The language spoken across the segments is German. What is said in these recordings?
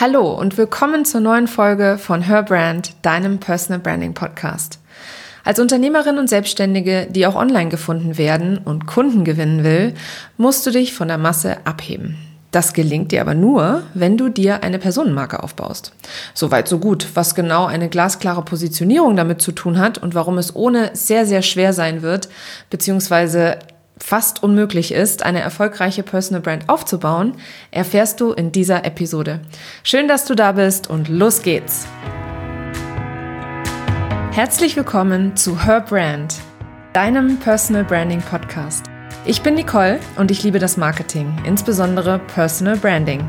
Hallo und willkommen zur neuen Folge von Her Brand, deinem Personal Branding Podcast. Als Unternehmerin und Selbstständige, die auch online gefunden werden und Kunden gewinnen will, musst du dich von der Masse abheben. Das gelingt dir aber nur, wenn du dir eine Personenmarke aufbaust. Soweit so gut. Was genau eine glasklare Positionierung damit zu tun hat und warum es ohne sehr, sehr schwer sein wird, beziehungsweise fast unmöglich ist, eine erfolgreiche Personal Brand aufzubauen, erfährst du in dieser Episode. Schön, dass du da bist und los geht's! Herzlich willkommen zu Her Brand, deinem Personal Branding Podcast. Ich bin Nicole und ich liebe das Marketing, insbesondere Personal Branding.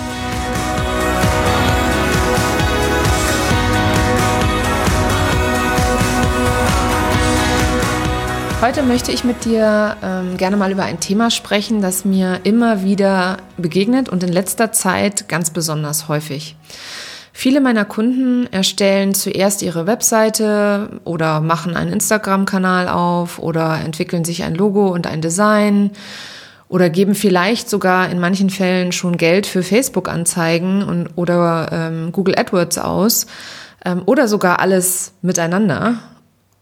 Heute möchte ich mit dir ähm, gerne mal über ein Thema sprechen, das mir immer wieder begegnet und in letzter Zeit ganz besonders häufig. Viele meiner Kunden erstellen zuerst ihre Webseite oder machen einen Instagram-Kanal auf oder entwickeln sich ein Logo und ein Design oder geben vielleicht sogar in manchen Fällen schon Geld für Facebook-Anzeigen oder ähm, Google AdWords aus ähm, oder sogar alles miteinander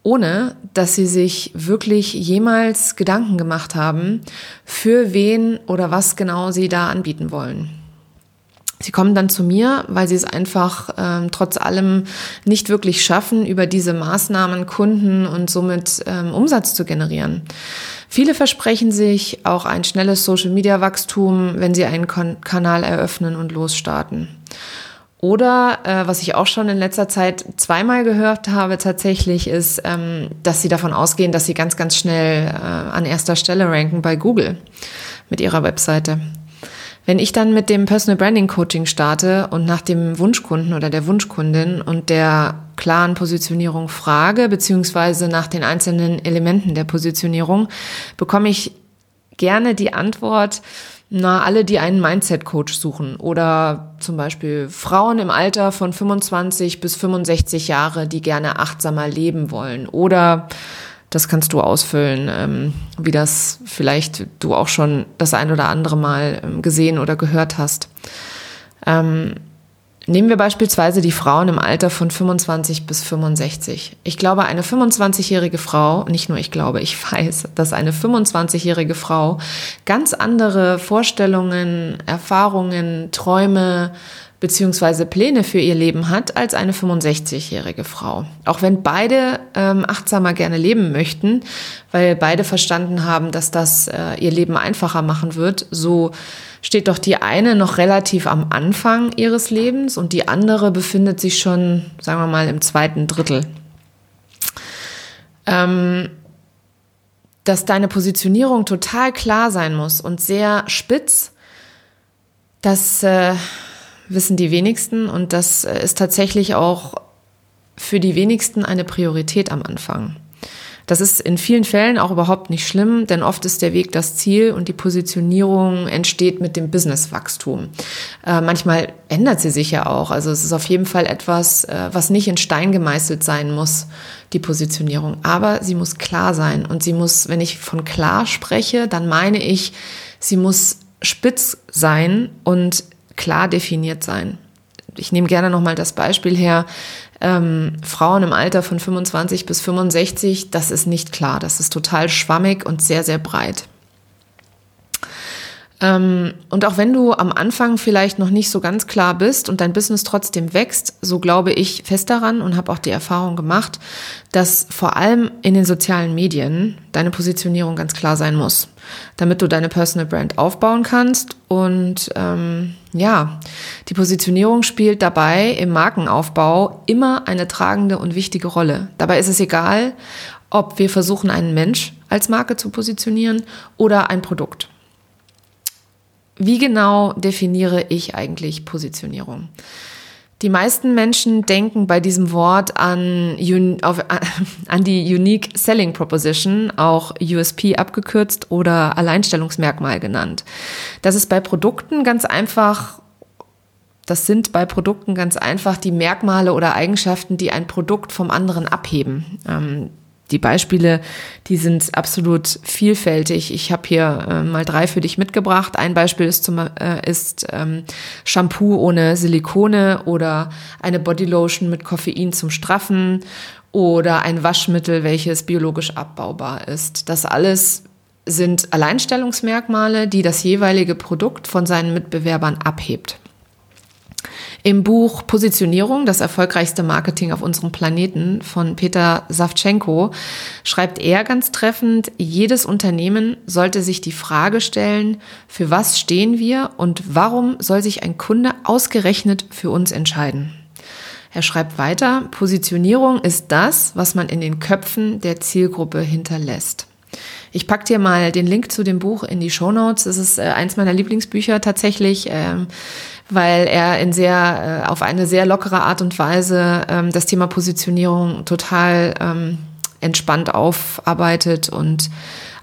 ohne dass sie sich wirklich jemals Gedanken gemacht haben, für wen oder was genau sie da anbieten wollen. Sie kommen dann zu mir, weil sie es einfach ähm, trotz allem nicht wirklich schaffen, über diese Maßnahmen Kunden und somit ähm, Umsatz zu generieren. Viele versprechen sich auch ein schnelles Social-Media-Wachstum, wenn sie einen Kon Kanal eröffnen und losstarten. Oder äh, was ich auch schon in letzter Zeit zweimal gehört habe tatsächlich, ist, ähm, dass sie davon ausgehen, dass sie ganz, ganz schnell äh, an erster Stelle ranken bei Google mit ihrer Webseite. Wenn ich dann mit dem Personal Branding Coaching starte und nach dem Wunschkunden oder der Wunschkundin und der klaren Positionierung frage, beziehungsweise nach den einzelnen Elementen der Positionierung, bekomme ich gerne die Antwort, na, alle, die einen Mindset-Coach suchen oder zum Beispiel Frauen im Alter von 25 bis 65 Jahre, die gerne achtsamer leben wollen oder das kannst du ausfüllen, ähm, wie das vielleicht du auch schon das ein oder andere Mal ähm, gesehen oder gehört hast. Ähm, Nehmen wir beispielsweise die Frauen im Alter von 25 bis 65. Ich glaube, eine 25-jährige Frau, nicht nur ich glaube, ich weiß, dass eine 25-jährige Frau ganz andere Vorstellungen, Erfahrungen, Träume, beziehungsweise Pläne für ihr Leben hat als eine 65-jährige Frau. Auch wenn beide ähm, achtsamer gerne leben möchten, weil beide verstanden haben, dass das äh, ihr Leben einfacher machen wird, so steht doch die eine noch relativ am Anfang ihres Lebens und die andere befindet sich schon, sagen wir mal, im zweiten Drittel. Ähm, dass deine Positionierung total klar sein muss und sehr spitz, das äh, wissen die wenigsten und das äh, ist tatsächlich auch für die wenigsten eine Priorität am Anfang. Das ist in vielen Fällen auch überhaupt nicht schlimm, denn oft ist der Weg das Ziel und die Positionierung entsteht mit dem Businesswachstum. Äh, manchmal ändert sie sich ja auch. Also es ist auf jeden Fall etwas, äh, was nicht in Stein gemeißelt sein muss, die Positionierung. Aber sie muss klar sein und sie muss, wenn ich von klar spreche, dann meine ich, sie muss spitz sein und klar definiert sein. Ich nehme gerne nochmal das Beispiel her, ähm, Frauen im Alter von 25 bis 65, das ist nicht klar. Das ist total schwammig und sehr, sehr breit. Ähm, und auch wenn du am Anfang vielleicht noch nicht so ganz klar bist und dein Business trotzdem wächst, so glaube ich fest daran und habe auch die Erfahrung gemacht, dass vor allem in den sozialen Medien deine Positionierung ganz klar sein muss, damit du deine Personal Brand aufbauen kannst. Und ähm, ja, die Positionierung spielt dabei im Markenaufbau immer eine tragende und wichtige Rolle. Dabei ist es egal, ob wir versuchen, einen Mensch als Marke zu positionieren oder ein Produkt. Wie genau definiere ich eigentlich Positionierung? Die meisten Menschen denken bei diesem Wort an, an die Unique Selling Proposition, auch USP abgekürzt oder Alleinstellungsmerkmal genannt. Das ist bei Produkten ganz einfach das sind bei Produkten ganz einfach die Merkmale oder Eigenschaften, die ein Produkt vom anderen abheben. Ähm, die Beispiele, die sind absolut vielfältig. Ich habe hier äh, mal drei für dich mitgebracht. Ein Beispiel ist, zum, äh, ist ähm, Shampoo ohne Silikone oder eine Bodylotion mit Koffein zum Straffen oder ein Waschmittel, welches biologisch abbaubar ist. Das alles sind Alleinstellungsmerkmale, die das jeweilige Produkt von seinen Mitbewerbern abhebt. Im Buch Positionierung, das erfolgreichste Marketing auf unserem Planeten von Peter Savchenko, schreibt er ganz treffend, jedes Unternehmen sollte sich die Frage stellen, für was stehen wir und warum soll sich ein Kunde ausgerechnet für uns entscheiden? Er schreibt weiter, Positionierung ist das, was man in den Köpfen der Zielgruppe hinterlässt. Ich pack dir mal den Link zu dem Buch in die Show Notes. Es ist äh, eins meiner Lieblingsbücher tatsächlich, ähm, weil er in sehr, äh, auf eine sehr lockere Art und Weise ähm, das Thema Positionierung total ähm, entspannt aufarbeitet und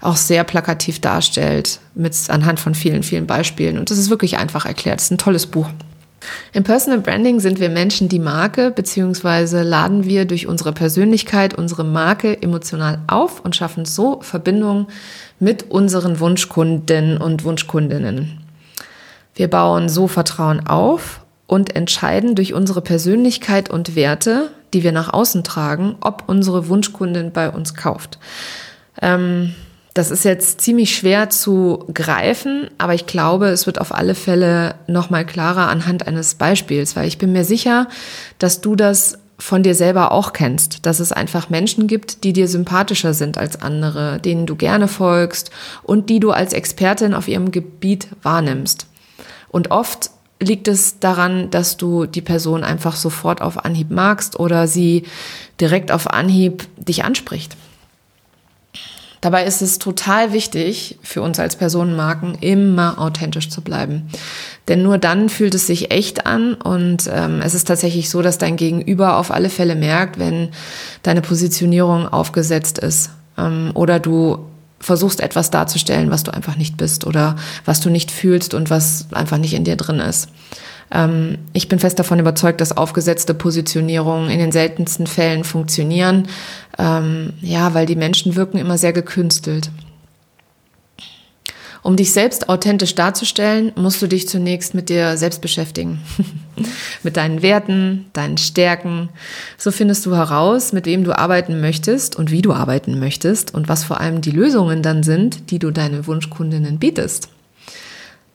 auch sehr plakativ darstellt mit anhand von vielen, vielen Beispielen. Und das ist wirklich einfach erklärt. Es ist ein tolles Buch. Im Personal Branding sind wir Menschen die Marke, beziehungsweise laden wir durch unsere Persönlichkeit unsere Marke emotional auf und schaffen so Verbindungen mit unseren Wunschkunden und Wunschkundinnen. Wir bauen so Vertrauen auf und entscheiden durch unsere Persönlichkeit und Werte, die wir nach außen tragen, ob unsere Wunschkundin bei uns kauft. Ähm, das ist jetzt ziemlich schwer zu greifen, aber ich glaube, es wird auf alle Fälle nochmal klarer anhand eines Beispiels, weil ich bin mir sicher, dass du das von dir selber auch kennst, dass es einfach Menschen gibt, die dir sympathischer sind als andere, denen du gerne folgst und die du als Expertin auf ihrem Gebiet wahrnimmst. Und oft liegt es daran, dass du die Person einfach sofort auf Anhieb magst oder sie direkt auf Anhieb dich anspricht. Dabei ist es total wichtig für uns als Personenmarken immer authentisch zu bleiben. Denn nur dann fühlt es sich echt an und ähm, es ist tatsächlich so, dass dein Gegenüber auf alle Fälle merkt, wenn deine Positionierung aufgesetzt ist ähm, oder du versuchst etwas darzustellen, was du einfach nicht bist oder was du nicht fühlst und was einfach nicht in dir drin ist. Ähm, ich bin fest davon überzeugt, dass aufgesetzte Positionierungen in den seltensten Fällen funktionieren. Ähm, ja, weil die Menschen wirken immer sehr gekünstelt. Um dich selbst authentisch darzustellen, musst du dich zunächst mit dir selbst beschäftigen. mit deinen Werten, deinen Stärken. So findest du heraus, mit wem du arbeiten möchtest und wie du arbeiten möchtest und was vor allem die Lösungen dann sind, die du deinen Wunschkundinnen bietest.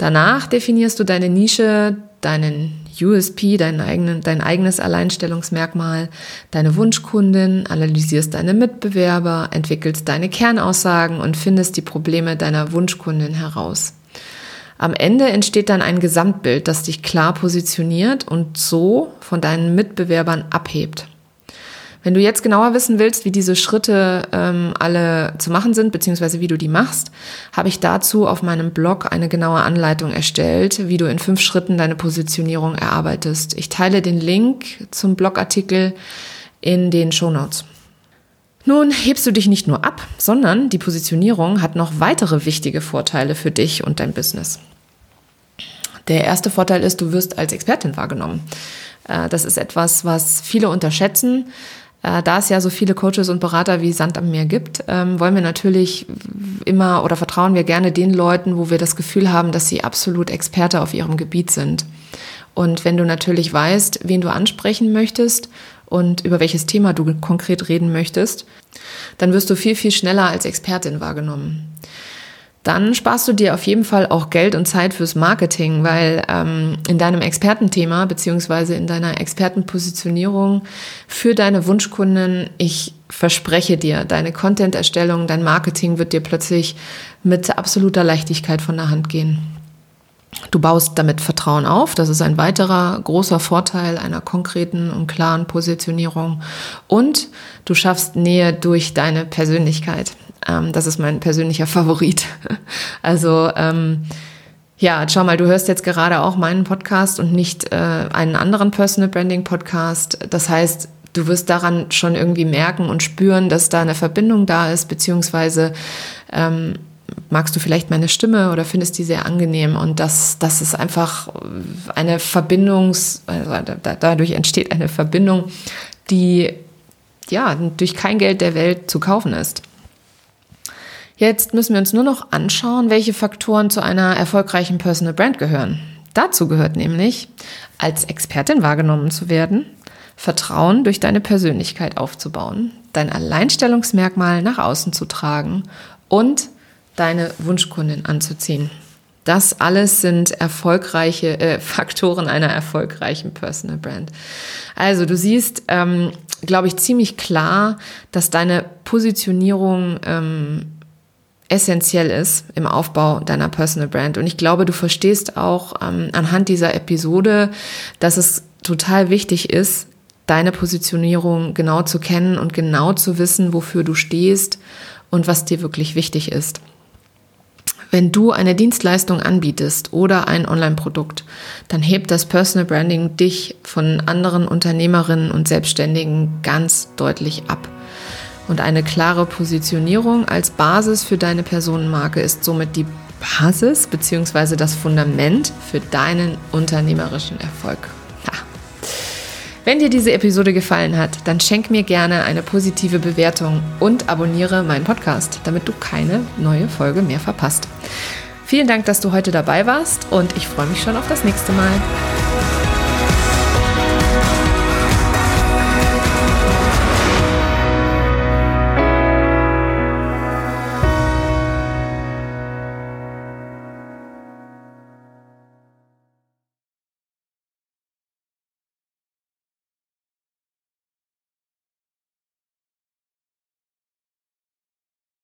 Danach definierst du deine Nische, deinen USP, dein, eigenen, dein eigenes Alleinstellungsmerkmal, deine Wunschkundin, analysierst deine Mitbewerber, entwickelst deine Kernaussagen und findest die Probleme deiner Wunschkundin heraus. Am Ende entsteht dann ein Gesamtbild, das dich klar positioniert und so von deinen Mitbewerbern abhebt. Wenn du jetzt genauer wissen willst, wie diese Schritte ähm, alle zu machen sind, beziehungsweise wie du die machst, habe ich dazu auf meinem Blog eine genaue Anleitung erstellt, wie du in fünf Schritten deine Positionierung erarbeitest. Ich teile den Link zum Blogartikel in den Show Notes. Nun hebst du dich nicht nur ab, sondern die Positionierung hat noch weitere wichtige Vorteile für dich und dein Business. Der erste Vorteil ist, du wirst als Expertin wahrgenommen. Äh, das ist etwas, was viele unterschätzen. Äh, da es ja so viele Coaches und Berater wie Sand am Meer gibt, ähm, wollen wir natürlich immer oder vertrauen wir gerne den Leuten, wo wir das Gefühl haben, dass sie absolut Experte auf ihrem Gebiet sind. Und wenn du natürlich weißt, wen du ansprechen möchtest und über welches Thema du konkret reden möchtest, dann wirst du viel, viel schneller als Expertin wahrgenommen dann sparst du dir auf jeden Fall auch Geld und Zeit fürs Marketing, weil ähm, in deinem Expertenthema beziehungsweise in deiner Expertenpositionierung für deine Wunschkunden, ich verspreche dir, deine Content-Erstellung, dein Marketing wird dir plötzlich mit absoluter Leichtigkeit von der Hand gehen. Du baust damit Vertrauen auf. Das ist ein weiterer großer Vorteil einer konkreten und klaren Positionierung. Und du schaffst Nähe durch deine Persönlichkeit. Ähm, das ist mein persönlicher Favorit. Also ähm, ja, schau mal, du hörst jetzt gerade auch meinen Podcast und nicht äh, einen anderen Personal Branding Podcast. Das heißt, du wirst daran schon irgendwie merken und spüren, dass da eine Verbindung da ist, beziehungsweise ähm, magst du vielleicht meine Stimme oder findest die sehr angenehm. Und das, das ist einfach eine Verbindung, also dadurch entsteht eine Verbindung, die ja durch kein Geld der Welt zu kaufen ist. Jetzt müssen wir uns nur noch anschauen, welche Faktoren zu einer erfolgreichen Personal Brand gehören. Dazu gehört nämlich, als Expertin wahrgenommen zu werden, Vertrauen durch deine Persönlichkeit aufzubauen, dein Alleinstellungsmerkmal nach außen zu tragen und deine Wunschkundin anzuziehen. Das alles sind erfolgreiche äh, Faktoren einer erfolgreichen Personal Brand. Also du siehst, ähm, glaube ich, ziemlich klar, dass deine Positionierung ähm, essentiell ist im Aufbau deiner Personal Brand. Und ich glaube, du verstehst auch ähm, anhand dieser Episode, dass es total wichtig ist, deine Positionierung genau zu kennen und genau zu wissen, wofür du stehst und was dir wirklich wichtig ist. Wenn du eine Dienstleistung anbietest oder ein Online-Produkt, dann hebt das Personal Branding dich von anderen Unternehmerinnen und Selbstständigen ganz deutlich ab. Und eine klare Positionierung als Basis für deine Personenmarke ist somit die Basis bzw. das Fundament für deinen unternehmerischen Erfolg. Wenn dir diese Episode gefallen hat, dann schenk mir gerne eine positive Bewertung und abonniere meinen Podcast, damit du keine neue Folge mehr verpasst. Vielen Dank, dass du heute dabei warst und ich freue mich schon auf das nächste Mal.